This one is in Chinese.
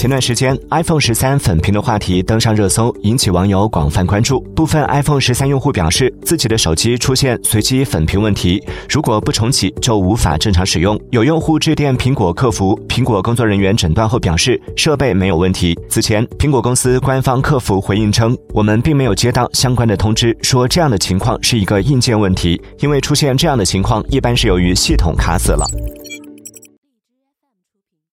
前段时间 iphone 十三粉屏的话题登上热搜引起网友广泛关注。部分 iphone 十三用户表示自己的手机出现随机粉屏问题如果不重启就无法正常使用。有用户致电苹果客服苹果工作人员诊断后表示设备没有问题。此前苹果公司官方客服回应称我们并没有接到相关的通知说这样的情况是一个硬件问题因为出现这样的情况一般是由于系统卡死了。